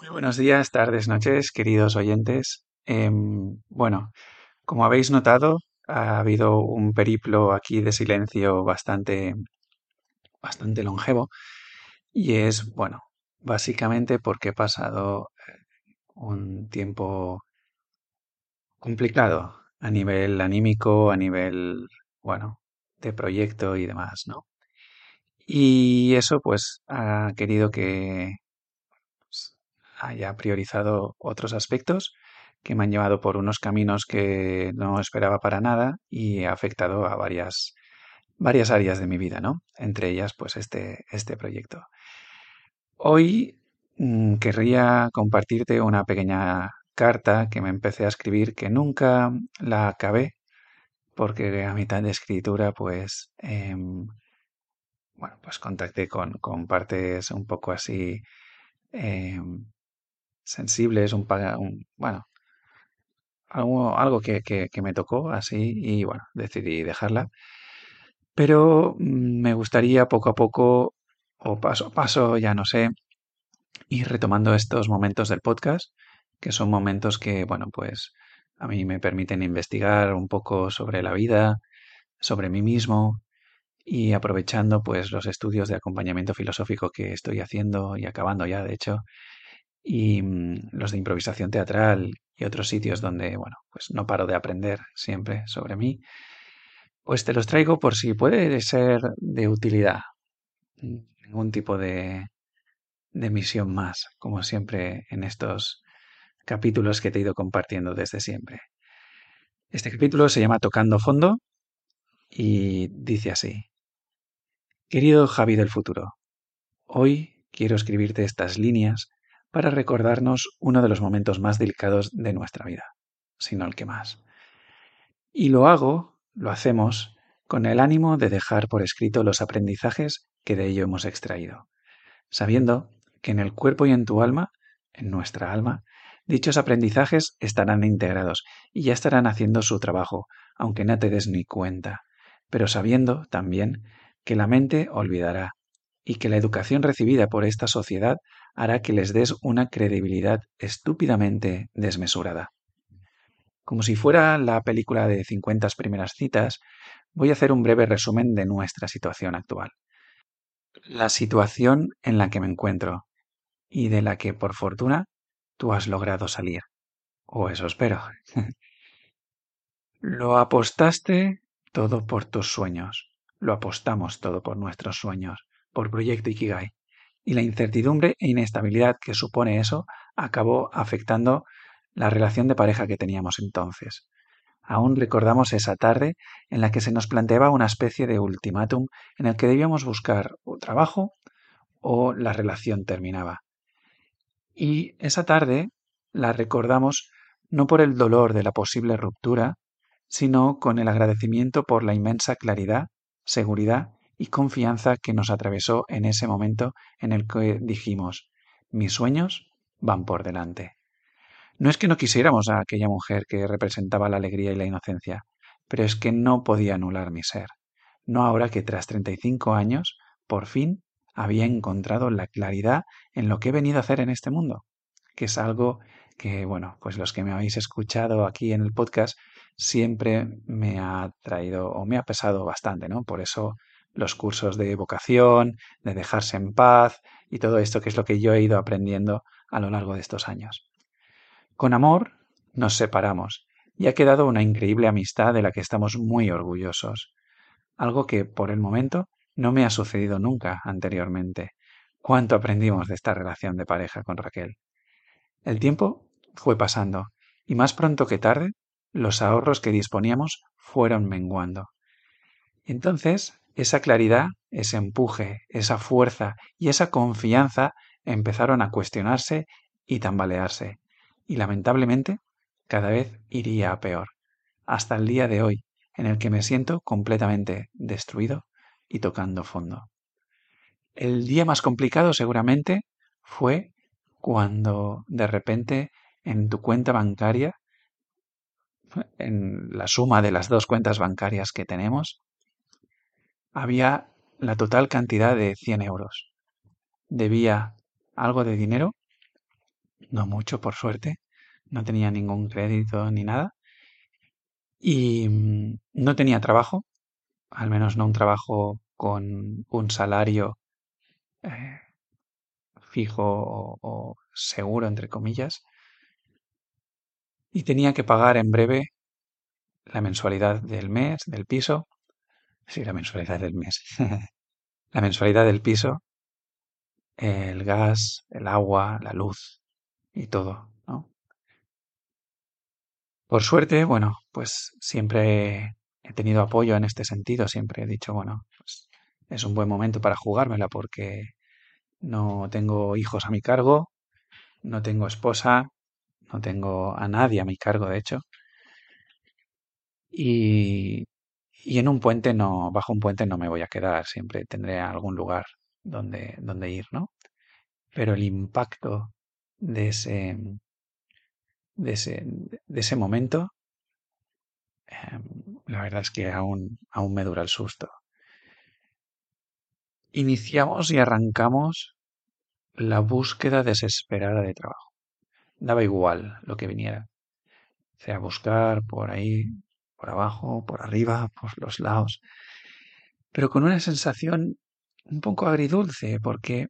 Muy buenos días, tardes, noches, queridos oyentes. Em, bueno, como habéis notado, ha habido un periplo aquí de silencio bastante, bastante longevo y es, bueno, básicamente porque he pasado un tiempo complicado a nivel anímico, a nivel, bueno, de proyecto y demás, ¿no? Y eso pues ha querido que haya priorizado otros aspectos que me han llevado por unos caminos que no esperaba para nada y ha afectado a varias, varias áreas de mi vida, ¿no? Entre ellas, pues este, este proyecto. Hoy mm, querría compartirte una pequeña carta que me empecé a escribir que nunca la acabé porque a mitad de escritura, pues, em, bueno, pues contacté con, con partes un poco así em, sensibles, un, un- bueno, algo, algo que, que- que me tocó así y bueno, decidí dejarla. Pero mm, me gustaría poco a poco, o paso a paso, ya no sé, ir retomando estos momentos del podcast, que son momentos que, bueno, pues a mí me permiten investigar un poco sobre la vida, sobre mí mismo y aprovechando pues los estudios de acompañamiento filosófico que estoy haciendo y acabando ya, de hecho, y mm, los de improvisación teatral y otros sitios donde, bueno, pues no paro de aprender siempre sobre mí, pues te los traigo por si puede ser de utilidad. Mm, Ningún tipo de, de misión más, como siempre en estos capítulos que te he ido compartiendo desde siempre. Este capítulo se llama Tocando Fondo y dice así. Querido Javi del futuro, hoy quiero escribirte estas líneas para recordarnos uno de los momentos más delicados de nuestra vida, si no el que más. Y lo hago, lo hacemos, con el ánimo de dejar por escrito los aprendizajes que de ello hemos extraído, sabiendo que en el cuerpo y en tu alma, en nuestra alma, dichos aprendizajes estarán integrados y ya estarán haciendo su trabajo, aunque no te des ni cuenta, pero sabiendo también que la mente olvidará y que la educación recibida por esta sociedad hará que les des una credibilidad estúpidamente desmesurada. Como si fuera la película de 50 primeras citas, voy a hacer un breve resumen de nuestra situación actual. La situación en la que me encuentro y de la que, por fortuna, tú has logrado salir. O eso espero. Lo apostaste todo por tus sueños. Lo apostamos todo por nuestros sueños, por Proyecto Ikigai. Y la incertidumbre e inestabilidad que supone eso acabó afectando la relación de pareja que teníamos entonces. Aún recordamos esa tarde en la que se nos planteaba una especie de ultimátum en el que debíamos buscar o trabajo o la relación terminaba. Y esa tarde la recordamos no por el dolor de la posible ruptura, sino con el agradecimiento por la inmensa claridad, seguridad y confianza que nos atravesó en ese momento en el que dijimos, mis sueños van por delante. No es que no quisiéramos a aquella mujer que representaba la alegría y la inocencia, pero es que no podía anular mi ser. No ahora que tras 35 años, por fin, había encontrado la claridad en lo que he venido a hacer en este mundo, que es algo que, bueno, pues los que me habéis escuchado aquí en el podcast siempre me ha traído o me ha pesado bastante, ¿no? Por eso los cursos de vocación, de dejarse en paz y todo esto que es lo que yo he ido aprendiendo a lo largo de estos años. Con amor nos separamos y ha quedado una increíble amistad de la que estamos muy orgullosos, algo que por el momento no me ha sucedido nunca anteriormente. Cuánto aprendimos de esta relación de pareja con Raquel. El tiempo fue pasando y más pronto que tarde los ahorros que disponíamos fueron menguando. Entonces, esa claridad, ese empuje, esa fuerza y esa confianza empezaron a cuestionarse y tambalearse, y lamentablemente cada vez iría a peor, hasta el día de hoy, en el que me siento completamente destruido y tocando fondo. El día más complicado seguramente fue cuando de repente en tu cuenta bancaria, en la suma de las dos cuentas bancarias que tenemos, había la total cantidad de 100 euros. Debía algo de dinero no mucho, por suerte, no tenía ningún crédito ni nada, y mm, no tenía trabajo, al menos no un trabajo con un salario eh, fijo o, o seguro, entre comillas, y tenía que pagar en breve la mensualidad del mes, del piso, sí, la mensualidad del mes, la mensualidad del piso, el gas, el agua, la luz y todo, ¿no? Por suerte, bueno, pues siempre he tenido apoyo en este sentido, siempre he dicho, bueno, pues es un buen momento para jugármela porque no tengo hijos a mi cargo, no tengo esposa, no tengo a nadie a mi cargo, de hecho, y, y en un puente no, bajo un puente no me voy a quedar, siempre tendré algún lugar donde, donde ir, ¿no? Pero el impacto de ese, de ese, de ese momento, em, la verdad es que aún, aún me dura el susto. Iniciamos y arrancamos la búsqueda desesperada de trabajo. Daba igual lo que viniera. sea buscar por ahí, por abajo, por arriba, por los lados, pero con una sensación un poco agridulce, porque,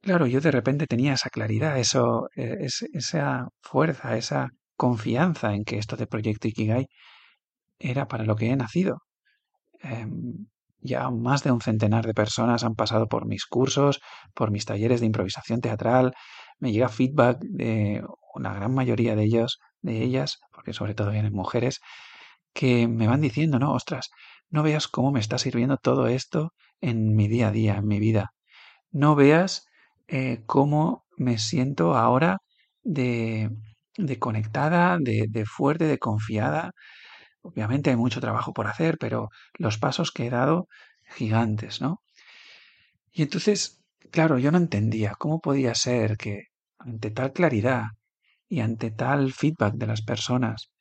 claro, yo de repente tenía esa claridad, eso, eh, es- esa fuerza, esa confianza en que esto de Proyecto Ikigai era para lo que he nacido. Em, ya más de un centenar de personas han pasado por mis cursos, por mis talleres de improvisación teatral. Me llega feedback de una gran mayoría de ellos, de ellas, porque sobre todo vienen mujeres, que me van diciendo, no, ostras, no veas cómo me está sirviendo todo esto en mi día a día, en mi vida. No veas eh, cómo me siento ahora de, conectada, de fuerte, de confiada. Obviamente hay mucho trabajo por hacer, pero los pasos que he dado, gigantes, ¿no? Y entonces, claro, yo no entendía cómo podía ser que ante tal claridad y ante tal feedback de las personas,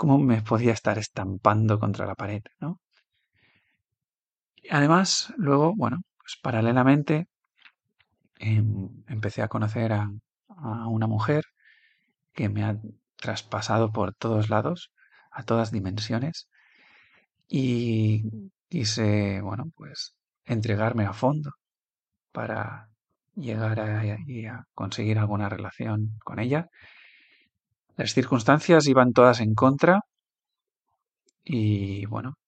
cómo me podía estar estampando contra la pared, ¿no? Además, luego, bueno, pues paralelamente em, empecé a conocer a, una mujer que me ha traspasado por todos lados, a todas dimensiones, y quise, bueno, pues entregarme a fondo para llegar a, a conseguir alguna relación con ella. Las circunstancias iban todas en contra y, bueno,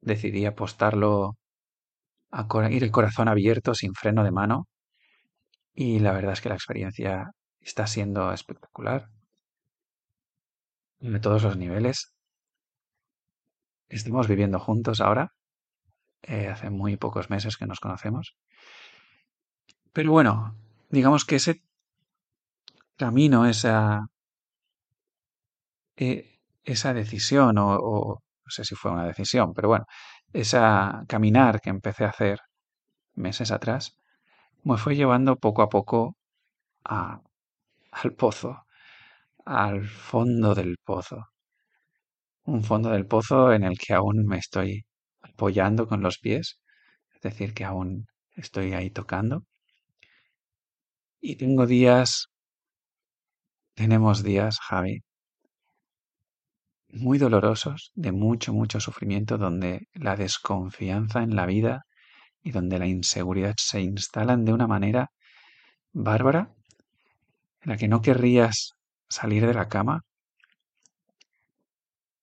decidí apostarlo a ir el corazón abierto, sin freno de mano, y la verdad es que la experiencia está siendo espectacular de todos los niveles. Estamos viviendo juntos ahora, eh, hace muy pocos meses que nos conocemos. Pero bueno, digamos que ese camino, esa, eh, esa decisión, o, o no sé si fue una decisión, pero bueno, esa caminar que empecé a hacer meses atrás, me fue llevando poco a poco a, al pozo, al fondo del pozo. Un fondo del pozo en el que aún me estoy apoyando con los pies, es decir, que aún estoy ahí tocando. Y tengo días, tenemos días, Javi, muy dolorosos, de mucho, mucho sufrimiento, donde la desconfianza en la vida y donde la inseguridad se instalan de una manera bárbara, en la que no querrías salir de la cama,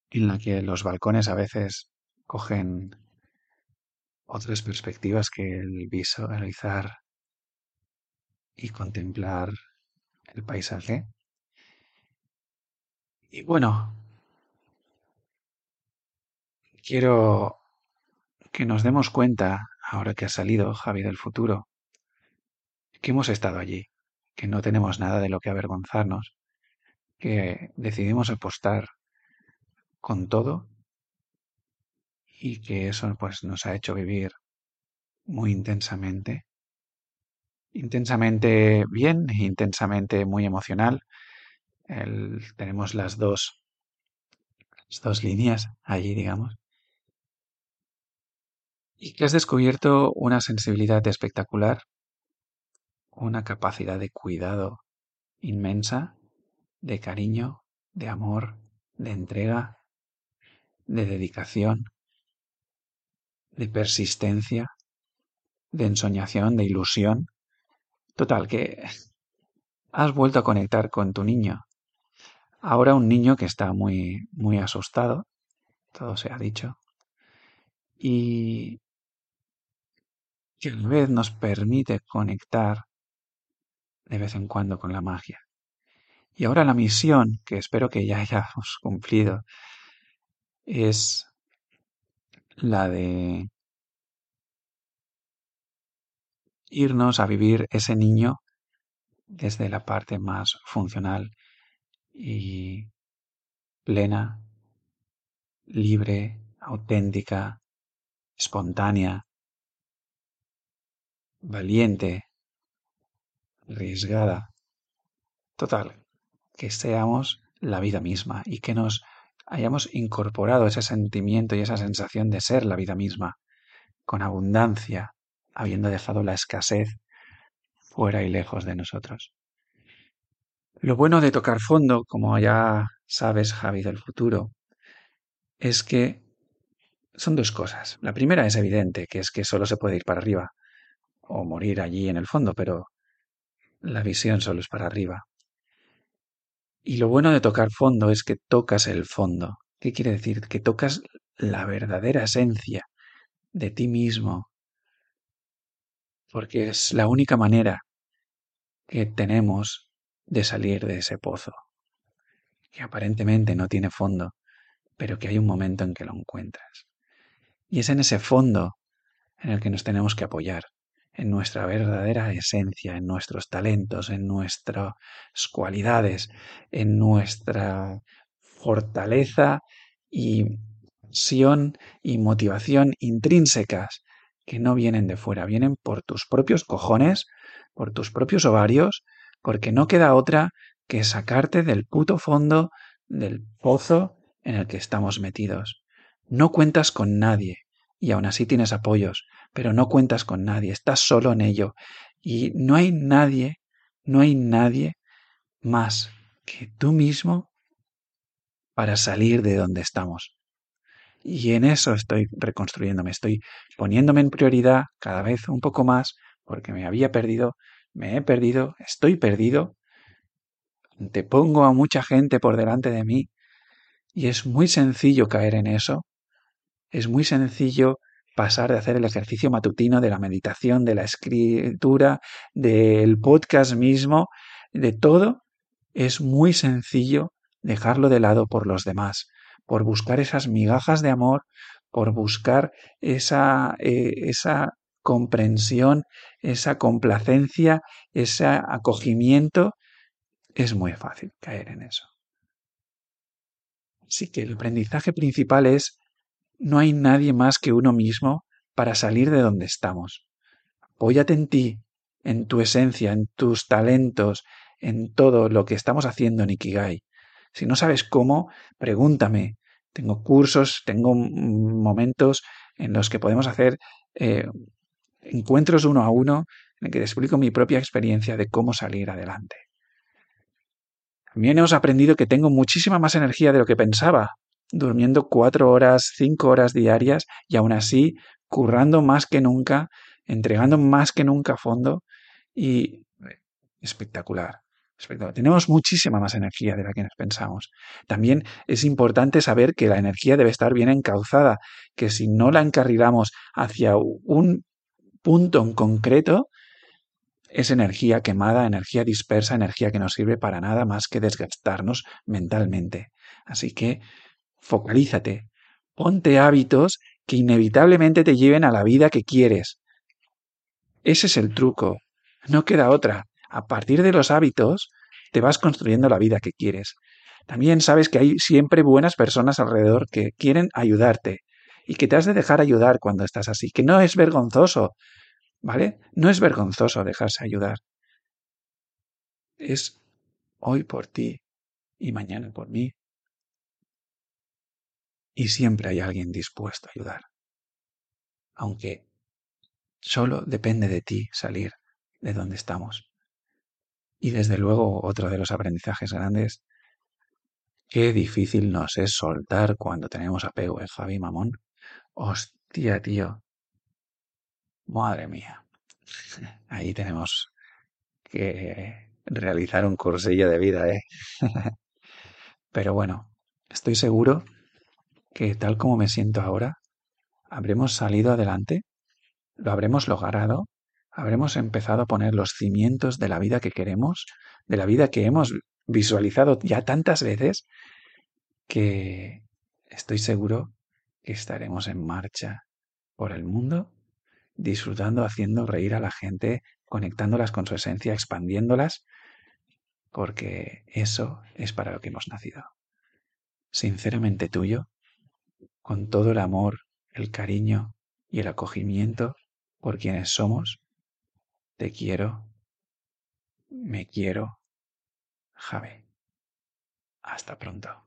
en la que los balcones a veces cogen otras perspectivas que el visualizar y contemplar el paisaje. Y bueno, quiero que nos demos cuenta, ahora que ha salido Javi del futuro, que hemos estado allí, que no tenemos nada de lo que avergonzarnos, que decidimos apostar con todo y que eso pues nos ha hecho vivir muy intensamente, intensamente bien e intensamente muy emocional. Tenemos las dos, las dos líneas allí, digamos. Y que has descubierto una sensibilidad espectacular, una capacidad de cuidado inmensa de cariño, de amor, de entrega, de dedicación, de persistencia, de ensoñación, de ilusión. Total, que has vuelto a conectar con tu niño. Ahora un niño que está muy, muy asustado, todo se ha dicho, y que a la vez nos permite conectar de vez en cuando con la magia. Y ahora la misión, que espero que ya hayamos cumplido, es la de irnos a vivir ese niño desde la parte más funcional y plena, libre, auténtica, espontánea, valiente, arriesgada. Total, que seamos la vida misma y que nos hayamos incorporado ese sentimiento y esa sensación de ser la vida misma, con abundancia, habiendo dejado la escasez fuera y lejos de nosotros. Lo bueno de tocar fondo, como ya sabes, Javi del futuro, es que son dos cosas. La primera es evidente, que es que solo se puede ir para arriba o morir allí en el fondo, pero la visión solo es para arriba. Y lo bueno de tocar fondo es que tocas el fondo. ¿Qué quiere decir? Que tocas la verdadera esencia de ti mismo, porque es la única manera que tenemos de salir de ese pozo, que aparentemente no tiene fondo, pero que hay un momento en que lo encuentras. Y es en ese fondo en el que nos tenemos que apoyar, en nuestra verdadera esencia, en nuestros talentos, en nuestras cualidades, en nuestra fortaleza y pasión y motivación intrínsecas que no vienen de fuera, vienen por tus propios cojones, por tus propios ovarios, porque no queda otra que sacarte del puto fondo del pozo en el que estamos metidos. No cuentas con nadie y aún así tienes apoyos, pero no cuentas con nadie, estás solo en ello y no hay nadie, no hay nadie más que tú mismo para salir de donde estamos. Y en eso estoy reconstruyéndome, estoy poniéndome en prioridad cada vez un poco más porque me había perdido, me he perdido, estoy perdido. Te pongo a mucha gente por delante de mí y es muy sencillo caer en eso. Es muy sencillo pasar de hacer el ejercicio matutino, de la meditación, de la escritura, del podcast mismo, de todo. Es muy sencillo dejarlo de lado por los demás por buscar esas migajas de amor, por buscar esa, eh, esa comprensión, esa complacencia, ese acogimiento, es muy fácil caer en eso. Así que el aprendizaje principal es no hay nadie más que uno mismo para salir de donde estamos. Apóyate en ti, en tu esencia, en tus talentos, en todo lo que estamos haciendo en Ikigai. Si no sabes cómo, pregúntame. Tengo cursos, tengo momentos en los que podemos hacer eh, encuentros uno a uno en que te explico mi propia experiencia de cómo salir adelante. También hemos aprendido que tengo muchísima más energía de lo que pensaba, durmiendo cuatro horas, cinco horas diarias y aún así currando más que nunca, entregando más que nunca a fondo y eh, espectacular. Tenemos muchísima más energía de la que nos pensamos. También es importante saber que la energía debe estar bien encauzada, que si no la encarrilamos hacia un punto en concreto, es energía quemada, energía dispersa, energía que no sirve para nada más que desgastarnos mentalmente. Así que focalízate, ponte hábitos que inevitablemente te lleven a la vida que quieres. Ese es el truco. No queda otra a partir de los hábitos, te vas construyendo la vida que quieres. También sabes que hay siempre buenas personas alrededor que quieren ayudarte y que te has de dejar ayudar cuando estás así, que no es vergonzoso, ¿vale? No es vergonzoso dejarse ayudar. Es hoy por ti y mañana por mí. Y siempre hay alguien dispuesto a ayudar. Aunque solo depende de ti salir de donde estamos. Y desde luego otro de los aprendizajes grandes, qué difícil nos es soltar cuando tenemos apego, ¿eh, Javi Mamón? Hostia, tío. Madre mía. Ahí tenemos que realizar un cursillo de vida, ¿eh? Pero bueno, estoy seguro que tal como me siento ahora, habremos salido adelante, lo habremos logrado, habremos empezado a poner los cimientos de la vida que queremos, de la vida que hemos visualizado ya tantas veces, que estoy seguro que estaremos en marcha por el mundo, disfrutando, haciendo reír a la gente, conectándolas con su esencia, expandiéndolas, porque eso es para lo que hemos nacido. Sinceramente tuyo, con todo el amor, el cariño y el acogimiento por quienes somos, te quiero, me quiero, Jave. Hasta pronto.